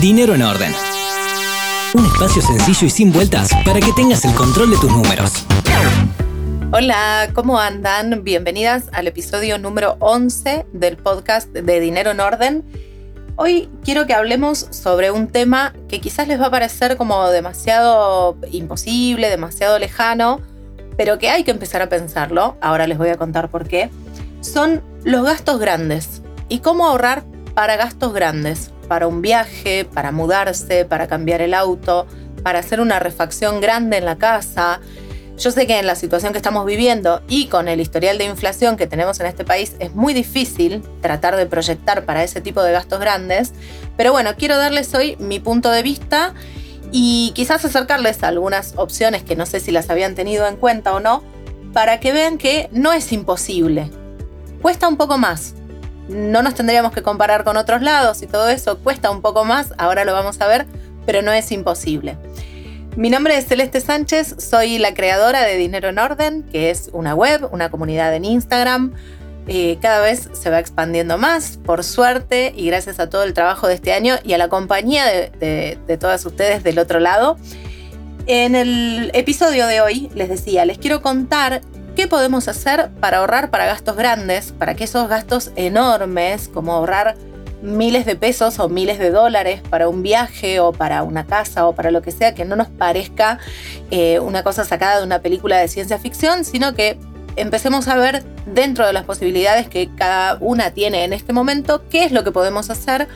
Dinero en Orden. Un espacio sencillo y sin vueltas para que tengas el control de tus números. Hola, ¿cómo andan? Bienvenidas al episodio número 11 del podcast de Dinero en Orden. Hoy quiero que hablemos sobre un tema que quizás les va a parecer como demasiado imposible, demasiado lejano, pero que hay que empezar a pensarlo. Ahora les voy a contar por qué. Son los gastos grandes y cómo ahorrar para gastos grandes para un viaje, para mudarse, para cambiar el auto, para hacer una refacción grande en la casa. Yo sé que en la situación que estamos viviendo y con el historial de inflación que tenemos en este país es muy difícil tratar de proyectar para ese tipo de gastos grandes, pero bueno, quiero darles hoy mi punto de vista y quizás acercarles algunas opciones que no sé si las habían tenido en cuenta o no, para que vean que no es imposible. Cuesta un poco más, no nos tendríamos que comparar con otros lados y todo eso cuesta un poco más, ahora lo vamos a ver, pero no es imposible. Mi nombre es Celeste Sánchez, soy la creadora de Dinero en Orden, que es una web, una comunidad en Instagram. Eh, cada vez se va expandiendo más, por suerte, y gracias a todo el trabajo de este año y a la compañía de, de todas ustedes del otro lado. En el episodio de hoy, les decía, les quiero contar ¿Qué podemos hacer para ahorrar para gastos grandes? Para que esos gastos enormes, como ahorrar miles de pesos o miles de dólares para un viaje o para una casa o para lo que sea, que no nos parezca eh, una cosa sacada de una película de ciencia ficción, sino que empecemos a ver dentro de las posibilidades que cada una tiene en este momento, qué es lo que podemos hacer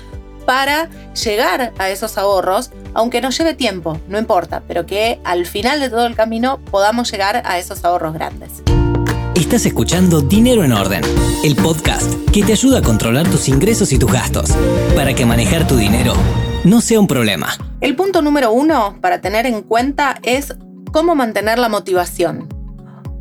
para llegar a esos ahorros, aunque nos lleve tiempo, no importa, pero que al final de todo el camino podamos llegar a esos ahorros grandes. Estás escuchando Dinero en Orden, el podcast que te ayuda a controlar tus ingresos y tus gastos, para que manejar tu dinero no sea un problema. El punto número uno para tener en cuenta es cómo mantener la motivación.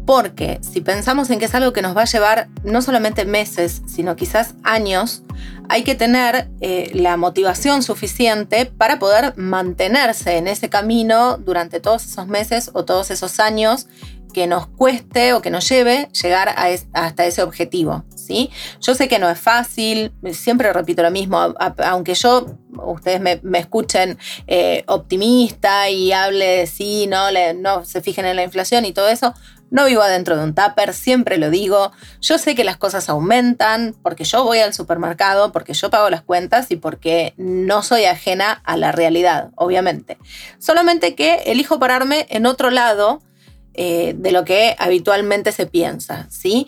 Porque si pensamos en que es algo que nos va a llevar no solamente meses, sino quizás años, hay que tener eh, la motivación suficiente para poder mantenerse en ese camino durante todos esos meses o todos esos años que nos cueste o que nos lleve llegar hasta ese objetivo. ¿sí? Yo sé que no es fácil, siempre repito lo mismo, aunque yo, ustedes me, escuchen eh, optimista y hable, sí, no, no se fijen en la inflación y todo eso, no vivo adentro de un tupper, siempre lo digo. Yo sé que las cosas aumentan porque yo voy al supermercado, porque yo pago las cuentas y porque no soy ajena a la realidad, obviamente. Solamente que elijo pararme en otro lado eh, de lo que habitualmente se piensa, ¿sí?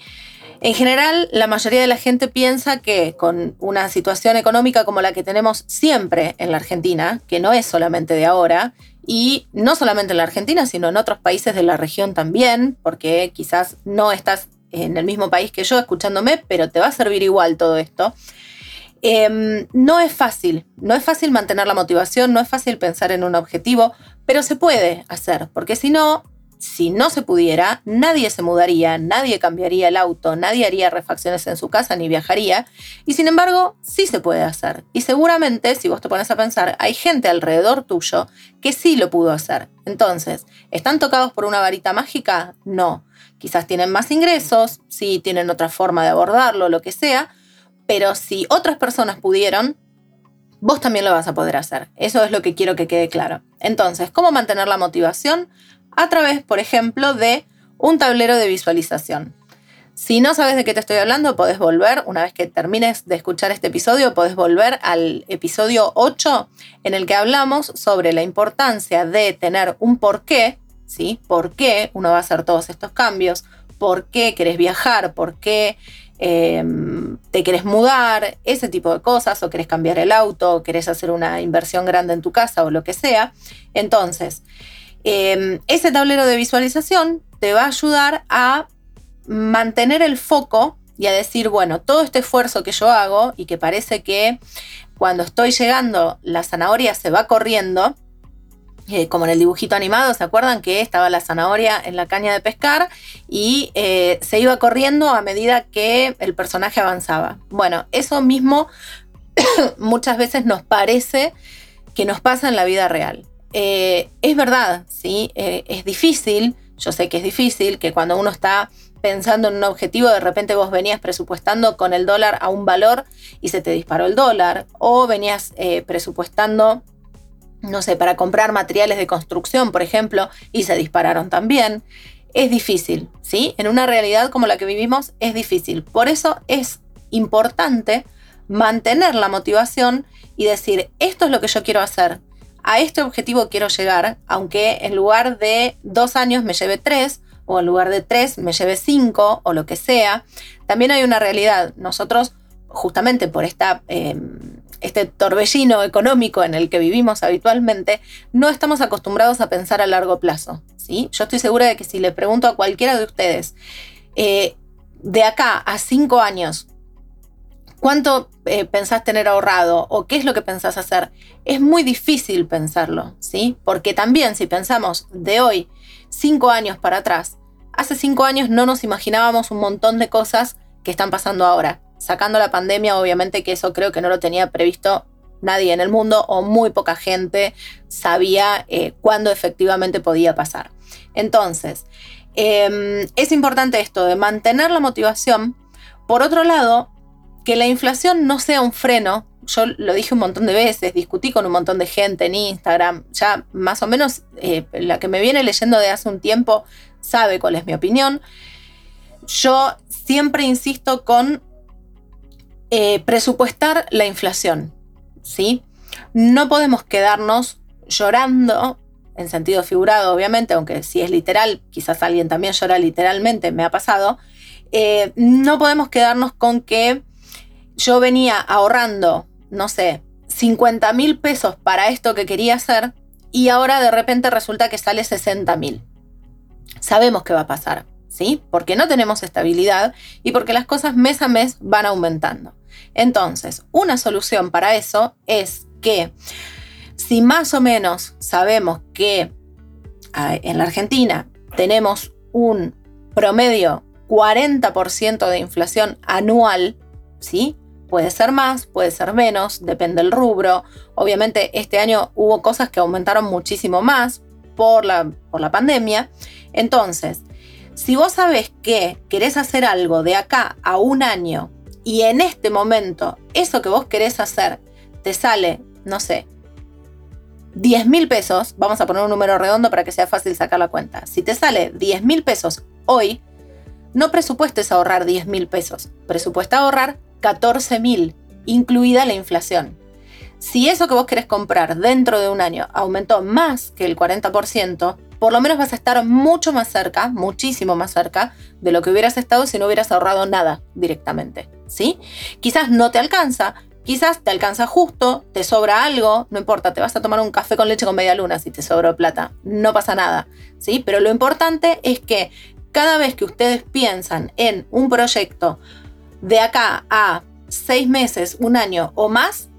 En general, la mayoría de la gente piensa que con una situación económica como la que tenemos siempre en la Argentina, que no es solamente de ahora, y no solamente en la Argentina, sino en otros países de la región también, porque quizás no estás en el mismo país que yo escuchándome, pero te va a servir igual todo esto. Em, no es fácil, no es fácil mantener la motivación, no es fácil pensar en un objetivo, pero se puede hacer, porque si no, si no se pudiera, nadie se mudaría, nadie cambiaría el auto, nadie haría refacciones en su casa ni viajaría. Y sin embargo, sí se puede hacer. Y seguramente, si vos te pones a pensar, hay gente alrededor tuyo que sí lo pudo hacer. Entonces, ¿están tocados por una varita mágica? No. Quizás tienen más ingresos, sí tienen otra forma de abordarlo, lo que sea. Pero si otras personas pudieron, vos también lo vas a poder hacer. Eso es lo que quiero que quede claro. Entonces, ¿cómo mantener la motivación? A través, por ejemplo, de un tablero de visualización. Si no sabes de qué te estoy hablando, podés volver, una vez que termines de escuchar este episodio, podés volver al episodio 8 en el que hablamos sobre la importancia de tener un porqué, ¿sí? ¿Por qué uno va a hacer todos estos cambios? ¿Por qué querés viajar? ¿Por qué em, te querés mudar? Ese tipo de cosas, o querés cambiar el auto, o querés hacer una inversión grande en tu casa o lo que sea. Entonces, Em, ese tablero de visualización te va a ayudar a mantener el foco y a decir, bueno, todo este esfuerzo que yo hago y que parece que cuando estoy llegando la zanahoria se va corriendo, eh, como en el dibujito animado, ¿se acuerdan que estaba la zanahoria en la caña de pescar y eh, se iba corriendo a medida que el personaje avanzaba? Bueno, eso mismo muchas veces nos parece que nos pasa en la vida real. Eh, es verdad, ¿sí? Eh, es difícil, yo sé que es difícil, que cuando uno está pensando en un objetivo, de repente vos venías presupuestando con el dólar a un valor y se te disparó el dólar, o venías eh, presupuestando, no sé, para comprar materiales de construcción, por ejemplo, y se dispararon también. Es difícil, ¿sí? En una realidad como la que vivimos es difícil. Por eso es importante mantener la motivación y decir, esto es lo que yo quiero hacer, a este objetivo quiero llegar, aunque en lugar de dos años me lleve tres, o en lugar de tres me lleve cinco, o lo que sea. También hay una realidad. Nosotros, justamente por esta, em, este torbellino económico en el que vivimos habitualmente, no estamos acostumbrados a pensar a largo plazo. ¿sí? Yo estoy segura de que si le pregunto a cualquiera de ustedes, eh, de acá a cinco años, ¿Cuánto eh, pensás tener ahorrado o qué es lo que pensás hacer? Es muy difícil pensarlo, ¿sí? Porque también si pensamos de hoy, cinco años para atrás, hace cinco años no nos imaginábamos un montón de cosas que están pasando ahora. Sacando la pandemia, obviamente que eso creo que no lo tenía previsto nadie en el mundo o muy poca gente sabía eh, cuándo efectivamente podía pasar. Entonces, em, es importante esto de mantener la motivación. Por otro lado, que la inflación no sea un freno, yo lo dije un montón de veces, discutí con un montón de gente en Instagram, ya más o menos eh, la que me viene leyendo de hace un tiempo sabe cuál es mi opinión. Yo siempre insisto con eh, presupuestar la inflación, ¿sí? No podemos quedarnos llorando, en sentido figurado obviamente, aunque si es literal, quizás alguien también llora literalmente, me ha pasado, eh, no podemos quedarnos con que yo venía ahorrando, no sé, 50 mil pesos para esto que quería hacer y ahora de repente resulta que sale 60 mil. Sabemos qué va a pasar, ¿sí? Porque no tenemos estabilidad y porque las cosas mes a mes van aumentando. Entonces, una solución para eso es que si más o menos sabemos que en la Argentina tenemos un promedio 40% de inflación anual, ¿sí? Puede ser más, puede ser menos, depende del rubro. Obviamente este año hubo cosas que aumentaron muchísimo más por la, por la pandemia. Entonces, si vos sabés que querés hacer algo de acá a un año y en este momento eso que vos querés hacer te sale, no sé, 10 mil pesos, vamos a poner un número redondo para que sea fácil sacar la cuenta. Si te sale 10 mil pesos hoy, no presupuestes ahorrar 10 mil pesos, presupuesta ahorrar 14.000, incluida la inflación. Si eso que vos querés comprar dentro de un año aumentó más que el 40%, por lo menos vas a estar mucho más cerca, muchísimo más cerca de lo que hubieras estado si no hubieras ahorrado nada directamente. ¿Sí? Quizás no te alcanza, quizás te alcanza justo, te sobra algo, no importa, te vas a tomar un café con leche con media luna si te sobra plata, no pasa nada. ¿Sí? Pero lo importante es que cada vez que ustedes piensan en un proyecto de acá a seis meses, un año o más,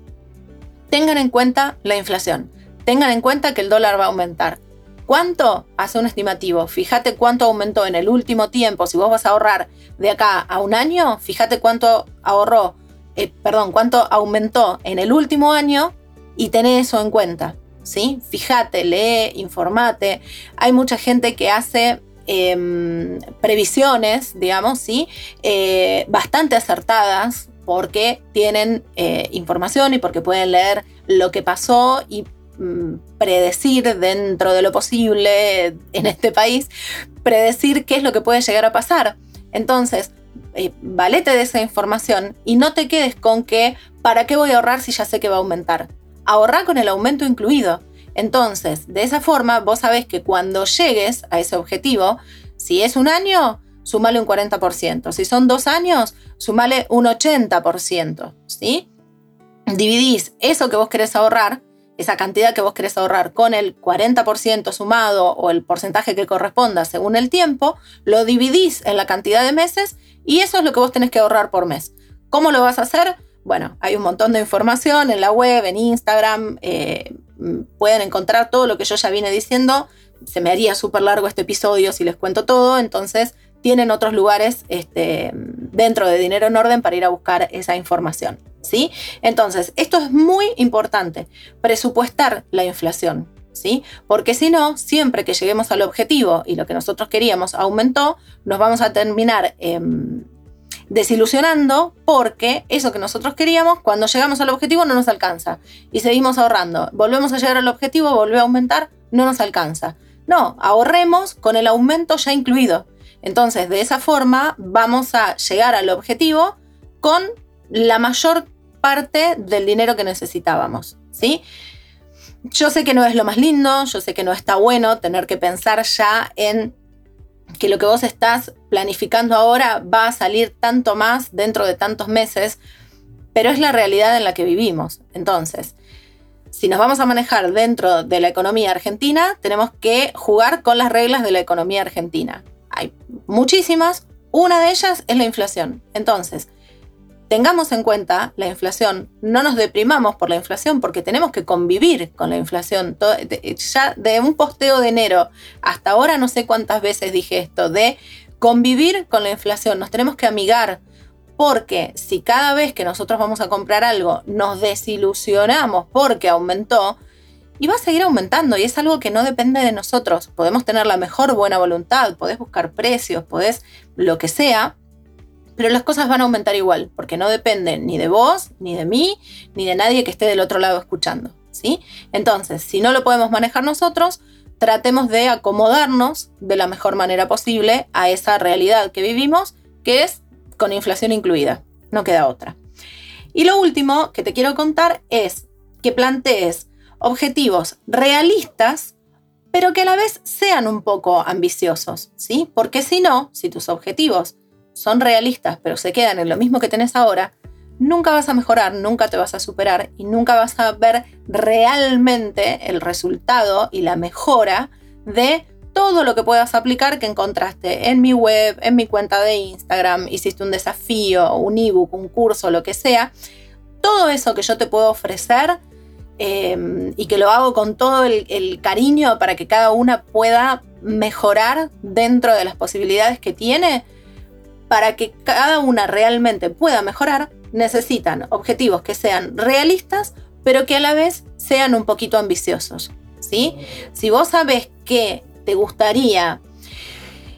tengan en cuenta la inflación. Tengan en cuenta que el dólar va a aumentar. ¿Cuánto? Hace un estimativo. Fíjate cuánto aumentó en el último tiempo. Si vos vas a ahorrar de acá a un año, fíjate cuánto ahorró, eh, perdón, cuánto aumentó en el último año y tené eso en cuenta. ¿sí? Fíjate, lee, informate. Hay mucha gente que hace Em, previsiones, digamos, ¿sí? Eh, bastante acertadas porque tienen eh, información y porque pueden leer lo que pasó y mm, predecir dentro de lo posible en este país, predecir qué es lo que puede llegar a pasar. Entonces, eh, valete de esa información y no te quedes con que, ¿para qué voy a ahorrar si ya sé que va a aumentar? Ahorra con el aumento incluido. Entonces, de esa forma, vos sabés que cuando llegues a ese objetivo, si es un año, sumale un 40%. Si son dos años, sumale un 80%. ¿sí? Dividís eso que vos querés ahorrar, esa cantidad que vos querés ahorrar, con el 40% sumado o el porcentaje que corresponda según el tiempo, lo dividís en la cantidad de meses y eso es lo que vos tenés que ahorrar por mes. ¿Cómo lo vas a hacer? Bueno, hay un montón de información en la web, en Instagram, eh, pueden encontrar todo lo que yo ya vine diciendo. Se me haría súper largo este episodio si les cuento todo, entonces tienen otros lugares este, dentro de Dinero en Orden para ir a buscar esa información. ¿sí? Entonces, esto es muy importante, presupuestar la inflación. ¿sí? Porque si no, siempre que lleguemos al objetivo y lo que nosotros queríamos aumentó, nos vamos a terminar em, desilusionando porque eso que nosotros queríamos, cuando llegamos al objetivo no nos alcanza y seguimos ahorrando. Volvemos a llegar al objetivo, vuelve a aumentar, no nos alcanza. No, ahorremos con el aumento ya incluido. Entonces, de esa forma vamos a llegar al objetivo con la mayor parte del dinero que necesitábamos, ¿sí? Yo sé que no es lo más lindo, yo sé que no está bueno tener que pensar ya en que lo que vos estás planificando ahora va a salir tanto más dentro de tantos meses, pero es la realidad en la que vivimos. Entonces, si nos vamos a manejar dentro de la economía argentina, tenemos que jugar con las reglas de la economía argentina. Hay muchísimas, una de ellas es la inflación. Entonces, tengamos en cuenta la inflación, no nos deprimamos por la inflación porque tenemos que convivir con la inflación. Ya de un posteo de enero hasta ahora no sé cuántas veces dije esto, de convivir con la inflación, nos tenemos que amigar. Porque si cada vez que nosotros vamos a comprar algo nos desilusionamos porque aumentó, y va a seguir aumentando y es algo que no depende de nosotros. Podemos tener la mejor buena voluntad, podés buscar precios, podés lo que sea, pero las cosas van a aumentar igual, porque no dependen ni de vos, ni de mí, ni de nadie que esté del otro lado escuchando. ¿sí? Entonces, si no lo podemos manejar nosotros, tratemos de acomodarnos de la mejor manera posible a esa realidad que vivimos, que es con inflación incluida. No queda otra. Y lo último que te quiero contar es que plantees objetivos realistas, pero que a la vez sean un poco ambiciosos, ¿sí? Porque si no, si tus objetivos son realistas, pero se quedan en lo mismo que tenés ahora, nunca vas a mejorar, nunca te vas a superar y nunca vas a ver realmente el resultado y la mejora de todo lo que puedas aplicar que encontraste en mi web, en mi cuenta de Instagram, hiciste un desafío, un ebook, un curso, lo que sea. Todo eso que yo te puedo ofrecer em, y que lo hago con todo el cariño para que cada una pueda mejorar dentro de las posibilidades que tiene, para que cada una realmente pueda mejorar, necesitan objetivos que sean realistas, pero que a la vez sean un poquito ambiciosos. ¿sí? Si vos sabés que te gustaría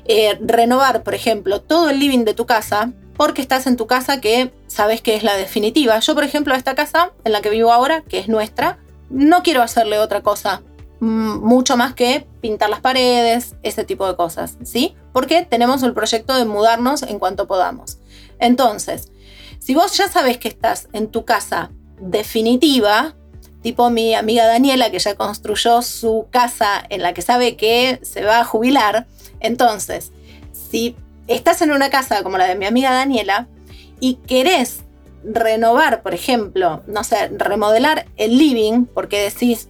eh, renovar, por ejemplo, todo el living de tu casa, porque estás en tu casa que sabes que es la definitiva. Yo, por ejemplo, esta casa en la que vivo ahora, que es nuestra, no quiero hacerle otra cosa mucho más que pintar las paredes, ese tipo de cosas, ¿sí? Porque tenemos el proyecto de mudarnos en cuanto podamos. Entonces, si vos ya sabes que estás en tu casa definitiva, tipo mi amiga Daniela que ya construyó su casa en la que sabe que se va a jubilar, entonces, si estás en una casa como la de mi amiga Daniela y querés renovar, por ejemplo, no sé, remodelar el living, porque decís,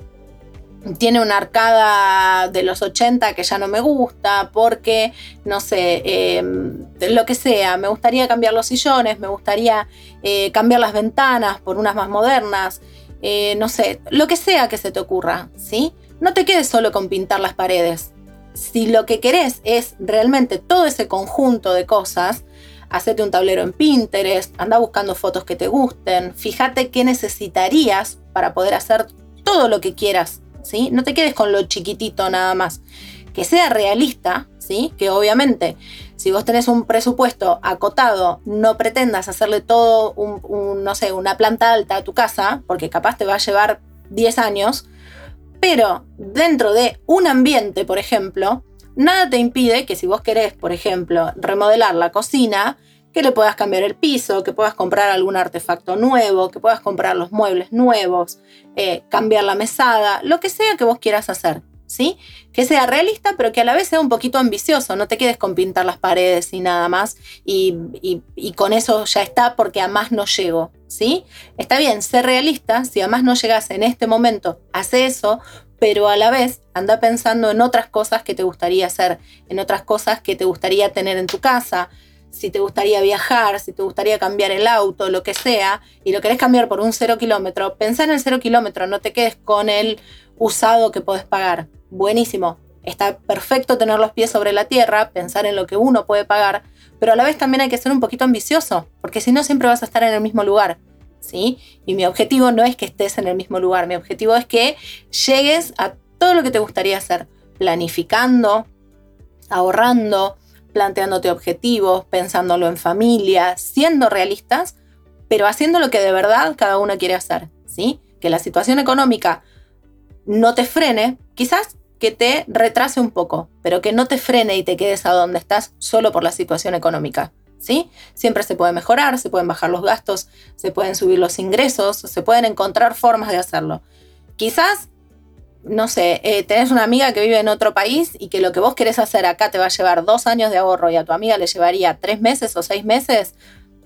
tiene una arcada de los 80 que ya no me gusta, porque, no sé, em, lo que sea, me gustaría cambiar los sillones, me gustaría eh, cambiar las ventanas por unas más modernas, eh, no sé, lo que sea que se te ocurra, ¿sí? No te quedes solo con pintar las paredes. Si lo que querés es realmente todo ese conjunto de cosas, hacete un tablero en Pinterest, anda buscando fotos que te gusten, fíjate qué necesitarías para poder hacer todo lo que quieras no te quedes con lo chiquitito nada más. Que sea realista, ¿sí? Que obviamente, si vos tenés un presupuesto acotado, no pretendas hacerle todo un, no sé, una planta alta a tu casa, porque capaz te va a llevar 10 años, pero dentro de un ambiente, por ejemplo, nada te impide que si vos querés, por ejemplo, remodelar la cocina, que le puedas cambiar el piso, que puedas comprar algún artefacto nuevo, que puedas comprar los muebles nuevos, eh, cambiar la mesada, lo que sea que vos quieras hacer. ¿Sí? Que sea realista, pero que a la vez sea un poquito ambicioso. No te quedes con pintar las paredes y nada más. Y, con eso ya está, porque a más no llego. ¿Sí? Está bien, ser realista. Si a más no llegas en este momento, hace eso, pero a la vez anda pensando en otras cosas que te gustaría hacer, en otras cosas que te gustaría tener en tu casa, si te gustaría viajar, si te gustaría cambiar el auto, lo que sea, y lo querés cambiar por un cero kilómetro, pensá en el cero kilómetro, no te quedes con el usado que podés pagar. Buenísimo. Está perfecto tener los pies sobre la tierra, pensar en lo que uno puede pagar, pero a la vez también hay que ser un poquito ambicioso, porque si no siempre vas a estar en el mismo lugar. ¿Sí? Y mi objetivo no es que estés en el mismo lugar, mi objetivo es que llegues a todo lo que te gustaría hacer, planificando, ahorrando, planteándote objetivos, pensándolo en familia, siendo realistas, pero haciendo lo que de verdad cada uno quiere hacer, ¿sí? Que la situación económica no te frene, quizás que te retrase un poco, pero que no te frene y te quedes a donde estás solo por la situación económica. ¿Sí? Siempre se puede mejorar, se pueden bajar los gastos, se pueden subir los ingresos, se pueden encontrar formas de hacerlo. Quizás, no sé, eh, tenés una amiga que vive en otro país y que lo que vos querés hacer acá te va a llevar dos años de ahorro y a tu amiga le llevaría tres meses o seis meses.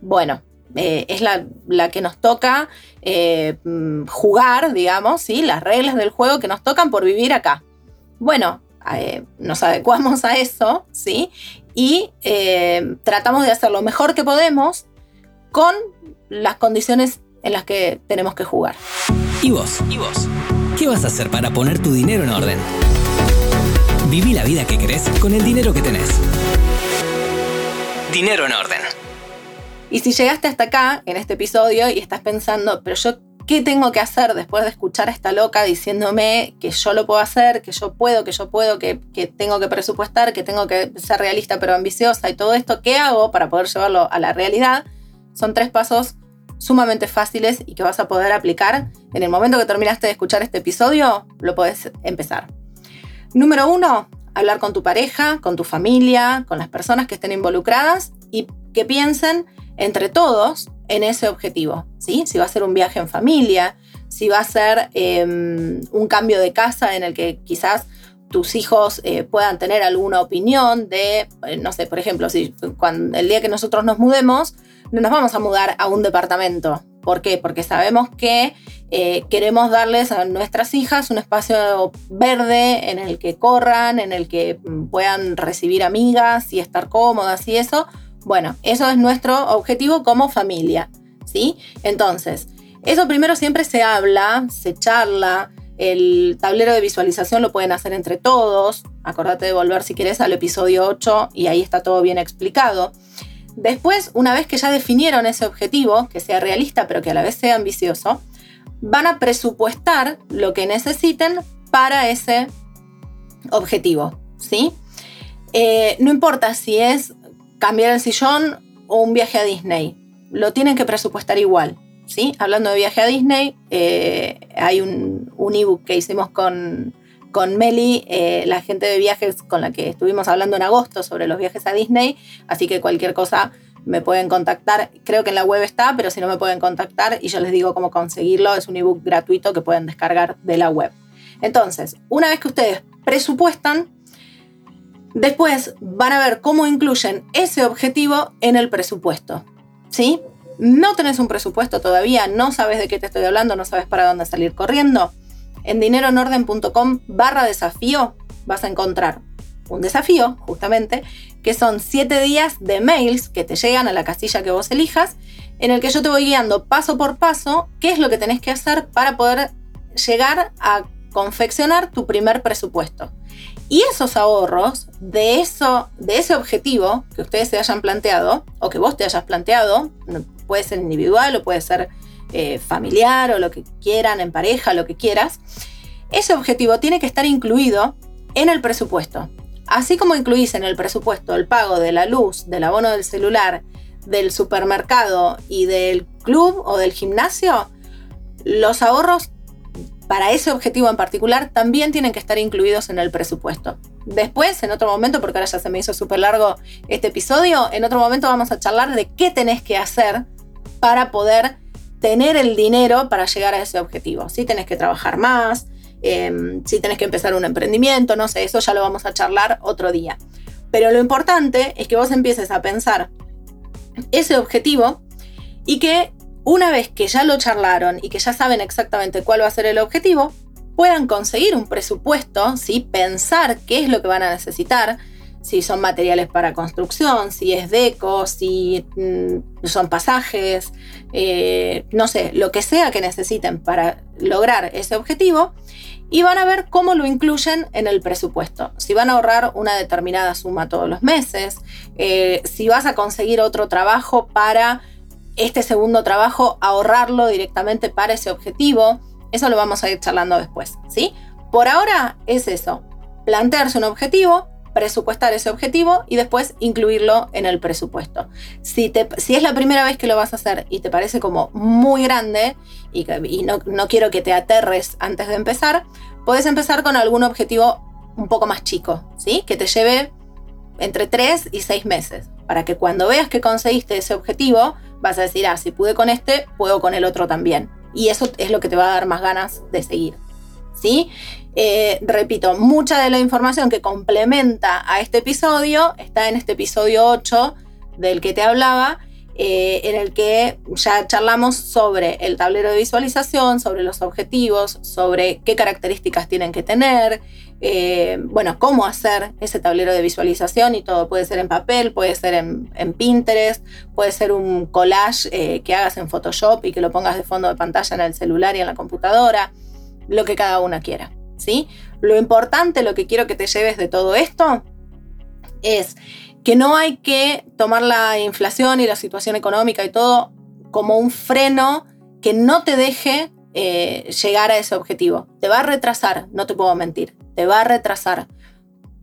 Bueno, eh, es la, que nos toca eh, mm, jugar, digamos, ¿sí? las reglas del juego que nos tocan por vivir acá. Bueno, nos adecuamos a eso, ¿sí? Y tratamos de hacer lo mejor que podemos con las condiciones en las que tenemos que jugar. ¿Y vos? ¿Y vos? ¿Qué vas a hacer para poner tu dinero en orden? Viví la vida que querés con el dinero que tenés. Dinero en orden. Y si llegaste hasta acá, en este episodio, y estás pensando, pero yo, ¿qué tengo que hacer después de escuchar a esta loca diciéndome que yo lo puedo hacer, que yo puedo, que yo puedo, que, tengo que presupuestar, que tengo que ser realista pero ambiciosa y todo esto? ¿Qué hago para poder llevarlo a la realidad? Son tres pasos sumamente fáciles y que vas a poder aplicar. En el momento que terminaste de escuchar este episodio, lo puedes empezar. Número uno, hablar con tu pareja, con tu familia, con las personas que estén involucradas y que piensen entre todos en ese objetivo. ¿sí? Si va a ser un viaje en familia, si va a ser em, un cambio de casa en el que quizás tus hijos eh, puedan tener alguna opinión de, eh, no sé, por ejemplo, si cuando, el día que nosotros nos mudemos, no nos vamos a mudar a un departamento. ¿Por qué? Porque sabemos que eh, queremos darles a nuestras hijas un espacio verde en el que corran, en el que mm, puedan recibir amigas y estar cómodas y eso, bueno, eso es nuestro objetivo como familia, ¿sí? Entonces, eso primero siempre se habla, se charla, el tablero de visualización lo pueden hacer entre todos, acordate de volver si quieres al episodio 8 y ahí está todo bien explicado. Después, una vez que ya definieron ese objetivo, que sea realista pero que a la vez sea ambicioso, van a presupuestar lo que necesiten para ese objetivo, ¿sí? Eh, no importa si es cambiar el sillón o un viaje a Disney. Lo tienen que presupuestar igual. ¿sí? Hablando de viaje a Disney, eh, hay un, un ebook que hicimos con, con Meli, eh, la gente de viajes con la que estuvimos hablando en agosto sobre los viajes a Disney. Así que cualquier cosa me pueden contactar. Creo que en la web está, pero si no me pueden contactar y yo les digo cómo conseguirlo, es un ebook gratuito que pueden descargar de la web. Entonces, una vez que ustedes presupuestan, Después van a ver cómo incluyen ese objetivo en el presupuesto. ¿Sí? No tenés un presupuesto todavía, no sabes de qué te estoy hablando, no sabes para dónde salir corriendo. En dineroenorden.com barra desafío vas a encontrar un desafío, justamente, que son 7 días de mails que te llegan a la casilla que vos elijas, en el que yo te voy guiando paso por paso qué es lo que tenés que hacer para poder llegar a confeccionar tu primer presupuesto. Y esos ahorros de, eso, de ese objetivo que ustedes se hayan planteado o que vos te hayas planteado, puede ser individual o puede ser eh, familiar o lo que quieran, en pareja, lo que quieras, ese objetivo tiene que estar incluido en el presupuesto. Así como incluís en el presupuesto el pago de la luz, del abono del celular, del supermercado y del club o del gimnasio, los ahorros para ese objetivo en particular también tienen que estar incluidos en el presupuesto. Después, en otro momento, porque ahora ya se me hizo súper largo este episodio, en otro momento vamos a charlar de qué tenés que hacer para poder tener el dinero para llegar a ese objetivo. Si tenés que trabajar más, em, si tenés que empezar un emprendimiento, no sé, eso ya lo vamos a charlar otro día. Pero lo importante es que vos empieces a pensar ese objetivo y que una vez que ya lo charlaron y que ya saben exactamente cuál va a ser el objetivo, puedan conseguir un presupuesto, ¿sí? pensar qué es lo que van a necesitar, si son materiales para construcción, si es deco, si mm, son pasajes, eh, no sé, lo que sea que necesiten para lograr ese objetivo, y van a ver cómo lo incluyen en el presupuesto. Si van a ahorrar una determinada suma todos los meses, eh, si vas a conseguir otro trabajo para este segundo trabajo, ahorrarlo directamente para ese objetivo. Eso lo vamos a ir charlando después, ¿sí? por ahora es eso, plantearse un objetivo, presupuestar ese objetivo y después incluirlo en el presupuesto. Si, te, si es la primera vez que lo vas a hacer y te parece como muy grande y, no, no, quiero que te aterres antes de empezar, puedes empezar con algún objetivo un poco más chico, ¿sí? Que te lleve entre 3 y 6 meses, para que cuando veas que conseguiste ese objetivo, vas a decir, ah, si pude con este, puedo con el otro también. Y eso es lo que te va a dar más ganas de seguir. ¿Sí? Eh, repito, mucha de la información que complementa a este episodio está en este episodio 8 del que te hablaba, eh, en el que ya charlamos sobre el tablero de visualización, sobre los objetivos, sobre qué características tienen que tener, eh, bueno, cómo hacer ese tablero de visualización y todo. Puede ser en papel, puede ser en, Pinterest, puede ser un collage que hagas en Photoshop y que lo pongas de fondo de pantalla en el celular y en la computadora, lo que cada una quiera. Lo importante, lo que quiero que te lleves de todo esto es que no hay que tomar la inflación y la situación económica y todo como un freno que no te deje eh, llegar a ese objetivo. Te va a retrasar, no te puedo mentir, te va a retrasar,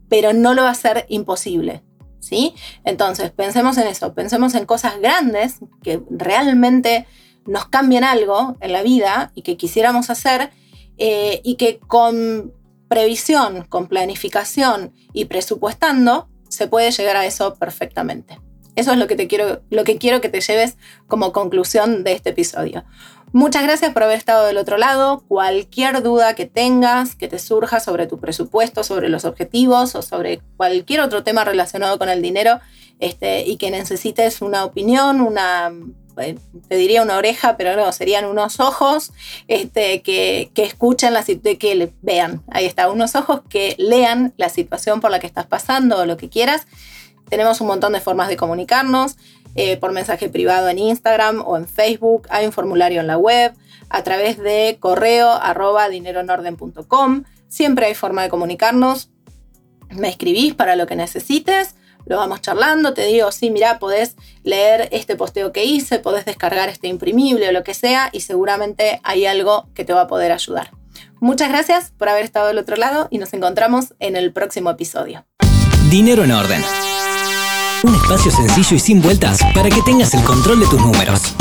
pero no lo va a hacer imposible. ¿sí? Entonces, pensemos en eso, pensemos en cosas grandes que realmente nos cambien algo en la vida y que quisiéramos hacer eh, y que con previsión, con planificación y presupuestando se puede llegar a eso perfectamente. Eso es lo que, te quiero, lo que quiero que te lleves como conclusión de este episodio. Muchas gracias por haber estado del otro lado. Cualquier duda que tengas, que te surja sobre tu presupuesto, sobre los objetivos o sobre cualquier otro tema relacionado con el dinero este, y que necesites una opinión, una te diría una oreja, pero no, serían unos ojos este, que, que escuchan, la, que vean, ahí está, unos ojos que lean la situación por la que estás pasando o lo que quieras. Tenemos un montón de formas de comunicarnos, eh, por mensaje privado en Instagram o en Facebook, hay un formulario en la web, a través de correo arroba dineroenorden.com. Siempre hay forma de comunicarnos. Me escribís para lo que necesites lo vamos charlando, te digo, sí, mira, podés leer este posteo que hice, podés descargar este imprimible o lo que sea y seguramente hay algo que te va a poder ayudar. Muchas gracias por haber estado del otro lado y nos encontramos en el próximo episodio. Dinero en orden. Un espacio sencillo y sin vueltas para que tengas el control de tus números.